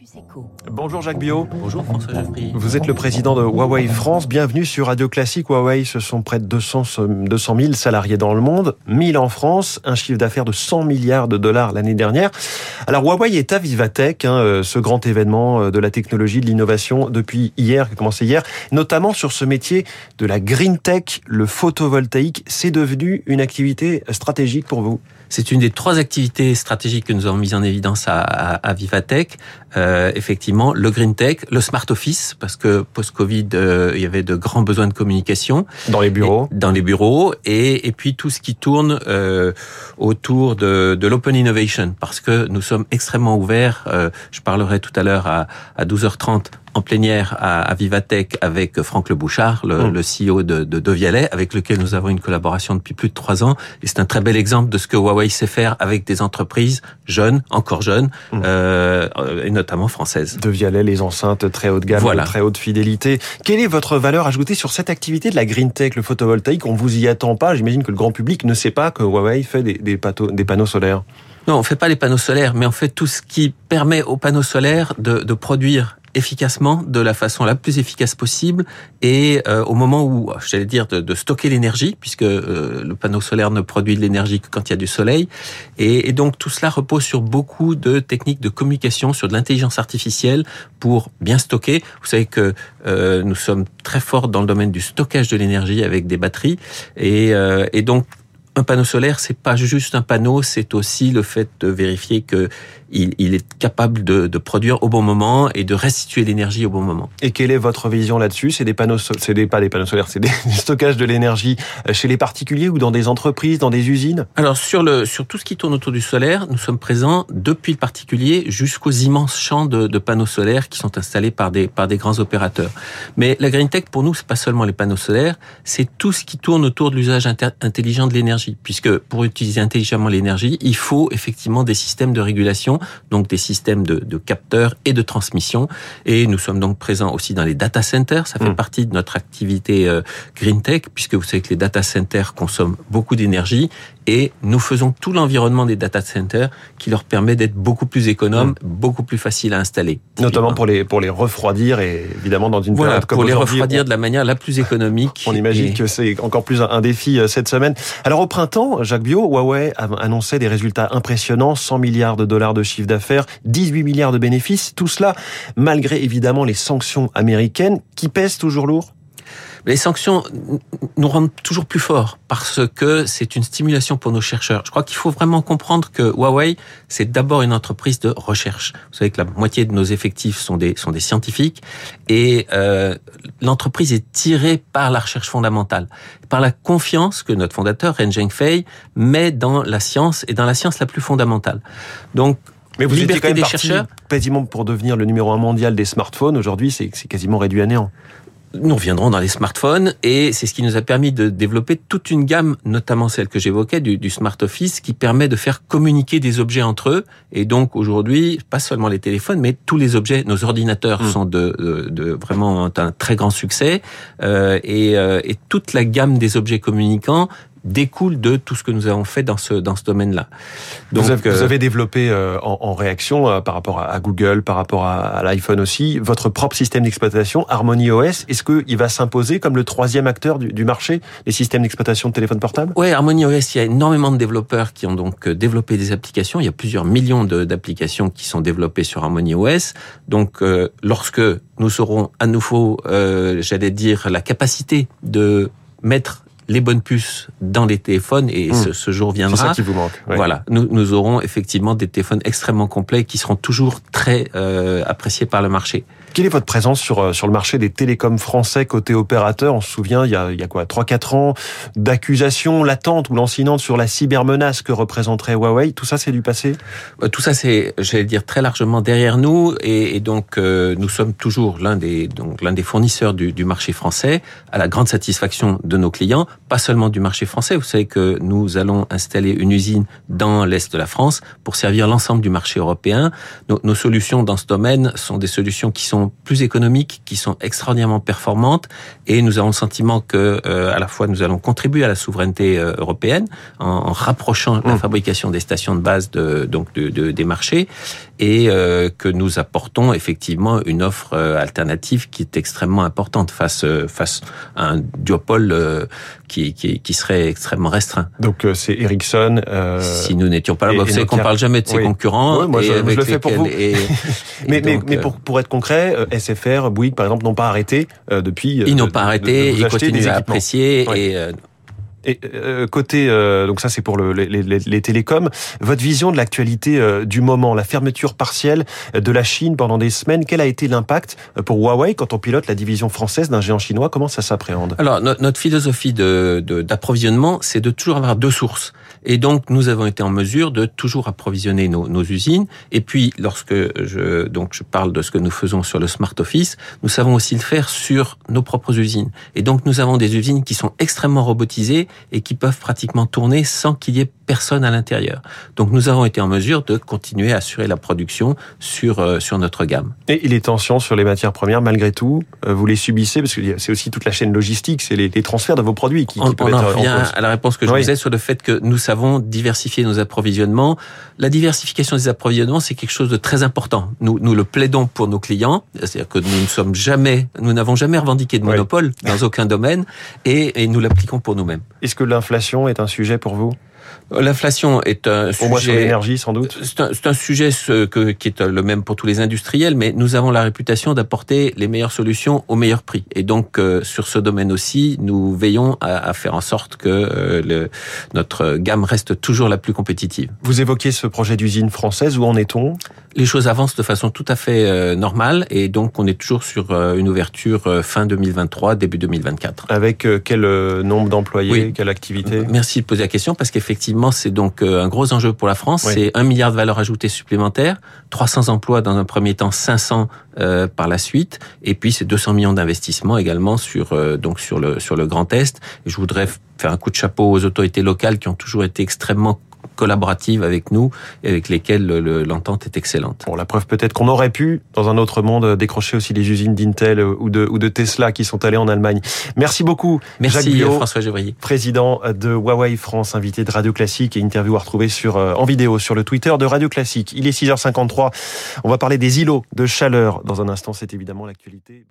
Campus Echo. Bonjour Jacques Bio. Bonjour François Geoffry. Vous êtes le président de Huawei France. Bienvenue sur Radio Classique. Huawei, ce sont près de 200, 200 000 salariés dans le monde, 1000 en France, un chiffre d'affaires de 100 milliards de dollars l'année dernière. Alors Huawei est à Vivatech, hein, euh, ce grand événement euh, de la technologie, de l'innovation depuis hier, qui a commencé hier, notamment sur ce métier de la green tech, le photovoltaïque. C'est devenu une activité stratégique pour vous c'est une des trois activités stratégiques que nous avons mises en évidence à, à, Vivatech. Euh, effectivement, le green tech, le smart office, parce que post-Covid, euh, il y avait de grands besoins de communication. Dans les bureaux. dans les bureaux. Et, et puis tout ce qui tourne euh, autour de, de l'open innovation, parce que nous sommes extrêmement ouverts. Euh, je parlerai tout à l'heure à, à 12h30 en plénière à, à Vivatech avec Franck Le Bouchard, le, mmh. le CEO de, de Devialet, avec lequel nous avons une collaboration depuis plus de trois ans. Et c'est un très bel exemple de ce que Huawei sait faire avec des entreprises jeunes, encore jeunes, mmh. euh, et notamment françaises. Devialet, les enceintes très haut de gamme, voilà. très haute fidélité. Quelle est votre valeur ajoutée sur cette activité de la green tech, le photovoltaïque? On vous y attend pas. J'imagine que le grand public ne sait pas que Huawei fait des, des, pato, des panneaux solaires. Non, on fait pas les panneaux solaires, mais on fait tout ce qui permet aux panneaux solaires de, de produire efficacement, de la façon la plus efficace possible, et euh, au moment où, j'allais dire, de, de stocker l'énergie, puisque euh, le panneau solaire ne produit de l'énergie que quand il y a du soleil, et, et, donc tout cela repose sur beaucoup de techniques de communication, sur de l'intelligence artificielle pour bien stocker. Vous savez que euh, nous sommes très forts dans le domaine du stockage de l'énergie avec des batteries, et, euh, et donc un panneau solaire, c'est pas juste un panneau, c'est aussi le fait de vérifier que il, il est capable de, de, produire au bon moment et de restituer l'énergie au bon moment. Et quelle est votre vision là-dessus? C'est des panneaux, c'est des pas des panneaux solaires, c'est des stockages de l'énergie chez les particuliers ou dans des entreprises, dans des usines? Alors sur le sur tout ce qui tourne autour du solaire, nous sommes présents depuis le particulier jusqu'aux immenses champs de, de, panneaux solaires qui sont installés par des par des grands opérateurs. Mais la green tech pour nous, c'est pas seulement les panneaux solaires, c'est tout ce qui tourne autour de l'usage intelligent de l'énergie, puisque pour utiliser intelligemment l'énergie, il faut effectivement des systèmes de régulation donc des systèmes de, de, capteurs et de transmission. Et nous sommes donc présents aussi dans les data centers. Ça fait mmh. partie de notre activité euh, green tech, puisque vous savez que les data centers consomment beaucoup d'énergie et nous faisons tout l'environnement des data centers qui leur permet d'être beaucoup plus économe, mmh. beaucoup plus facile à installer. Notamment pour les pour les refroidir et évidemment dans une voilà, période comme pour les refroidir on... de la manière la plus économique. On imagine et... que c'est encore plus un défi euh, cette semaine. Alors au printemps, Jacques Bio, Huawei annonçait des résultats impressionnants, 100 milliards de dollars de chiffre d'affaires, 18 milliards de bénéfices, tout cela malgré évidemment les sanctions américaines qui pèsent toujours lourd les sanctions nous rendent toujours plus forts parce que c'est une stimulation pour nos chercheurs. Je crois qu'il faut vraiment comprendre que Huawei, c'est d'abord une entreprise de recherche. Vous savez que la moitié de nos effectifs sont des, sont des scientifiques et euh, l'entreprise est tirée par la recherche fondamentale, par la confiance que notre fondateur, Ren Zhengfei, met dans la science et dans la science la plus fondamentale. Donc, mais vous étiez quand même des chercheurs. quasiment pour devenir le numéro un mondial des smartphones. Aujourd'hui, c'est quasiment réduit à néant nous reviendrons dans les smartphones et c'est ce qui nous a permis de développer toute une gamme, notamment celle que j'évoquais du, du, Smart Office, qui permet de faire communiquer des objets entre eux. Et donc aujourd'hui, pas seulement les téléphones, mais tous les objets, nos ordinateurs mmh. sont de, de, de, vraiment un très grand succès euh, et, euh, et toute la gamme des objets communicants découle de tout ce que nous avons fait dans ce dans ce domaine-là. Donc vous avez, vous avez développé euh, en, en, réaction euh, par rapport à, Google, par rapport à, à l'iPhone aussi, votre propre système d'exploitation Harmony OS. Est-ce qu'il va s'imposer comme le troisième acteur du, du marché des systèmes d'exploitation de téléphone portable Oui, Harmony OS, il y a énormément de développeurs qui ont donc euh, développé des applications. Il y a plusieurs millions d'applications qui sont développées sur Harmony OS. Donc, euh, lorsque nous aurons à nouveau, euh, j'allais dire, la capacité de mettre les bonnes puces dans les téléphones et mmh. ce, ce, jour viendra. C'est ça qui vous manque. Ouais. Voilà, nous, nous aurons effectivement des téléphones extrêmement complets qui seront toujours très euh, appréciés par le marché. Quelle est votre présence sur, sur le marché des télécoms français côté opérateur? On se souvient, il y a, il y a quoi 3-4 ans d'accusations latentes ou lancinantes sur la cybermenace que représenterait Huawei. Tout ça, c'est du passé? Tout ça, c'est, j'allais dire, très largement derrière nous. Et, et donc, euh, nous sommes toujours l'un des, donc, l'un des fournisseurs du, du marché français, à la grande satisfaction de nos clients, pas seulement du marché français. Vous savez que nous allons installer une usine dans l'Est de la France pour servir l'ensemble du marché européen. Nos, nos solutions dans ce domaine sont des solutions qui sont plus économiques, qui sont extraordinairement performantes, et nous avons le sentiment que euh, à la fois nous allons contribuer à la souveraineté euh, européenne en, en rapprochant mmh. la fabrication des stations de base de, donc de, de, des marchés, et euh, que nous apportons effectivement une offre euh, alternative qui est extrêmement importante face face à un duopole qui, qui, qui serait extrêmement restreint. Donc c'est Ericsson. Euh, si nous n'étions pas là, vous savez qu'on parle jamais de ses concurrents. Oui, moi, je, le fais pour vous. Et, mais, mais, mais pour, pour être concret, SFR, Bouygues par exemple n'ont pas arrêté depuis. Ils n'ont pas arrêté, ils continuent à apprécier et et euh, côté, euh, donc ça c'est pour le, les, les, les, télécoms, votre vision de l'actualité euh, du moment, la fermeture partielle de la Chine pendant des semaines, quel a été l'impact pour Huawei quand on pilote la division française d'un géant chinois? Comment ça s'appréhende? Alors notre philosophie d'approvisionnement, de, c'est de toujours avoir deux sources. Et donc, nous avons été en mesure de toujours approvisionner nos, nos, usines. Et puis, lorsque je, donc, je parle de ce que nous faisons sur le Smart Office, nous savons aussi le faire sur nos propres usines. Et donc, nous avons des usines qui sont extrêmement robotisées et qui peuvent pratiquement tourner sans qu'il y ait personne à l'intérieur. Donc, nous avons été en mesure de continuer à assurer la production sur, euh, sur notre gamme. Et les tensions sur les matières premières, malgré tout, euh, vous les subissez parce que c'est aussi toute la chaîne logistique, c'est les, les, transferts de vos produits qui, qui on, peuvent on être en revient à la réponse que je oui. vous ai sur le fait que nous savons diversifier nos approvisionnements. La diversification des approvisionnements, c'est quelque chose de très important. Nous, nous le plaidons pour nos clients, c'est-à-dire que nous ne sommes jamais, nous n'avons jamais revendiqué de monopole oui. dans aucun domaine, et, et nous l'appliquons pour nous-mêmes. Est-ce que l'inflation est un sujet pour vous? L'inflation est un sujet. Sur l'énergie, sans doute. C'est un, un, sujet ce, que, qui est le même pour tous les industriels, mais nous avons la réputation d'apporter les meilleures solutions au meilleur prix. Et donc, euh, sur ce domaine aussi, nous veillons à, à faire en sorte que euh, le, notre gamme reste toujours la plus compétitive. Vous évoquez ce projet d'usine française. Où en est-on? Les choses avancent de façon tout à fait euh, normale, et donc on est toujours sur une ouverture fin 2023, début 2024. Avec quel nombre d'employés, oui. quelle activité? Merci de poser la question parce qu'effectivement c'est donc un gros enjeu pour la France. Oui. C'est un milliard de valeur ajoutée supplémentaire, 300 emplois dans un premier temps, 500 euh, par la suite, et puis c'est 200 millions d'investissements également sur euh, donc sur le sur le Grand Est. Et je voudrais faire un coup de chapeau aux autorités locales qui ont toujours été extrêmement collaboratives avec nous et avec lesquelles l'entente est excellente. Bon, la preuve peut-être qu'on aurait pu, dans un autre monde, décrocher aussi les usines d'Intel ou de, ou de Tesla qui sont allées en Allemagne. Merci beaucoup. Merci Jacques Biot, François Gévrier. Président de Huawei France, invité de Radio Classique et interview à retrouver sur, en vidéo sur le Twitter de Radio Classique. Il est 6h53. On va parler des îlots de chaleur dans un instant. C'est évidemment l'actualité.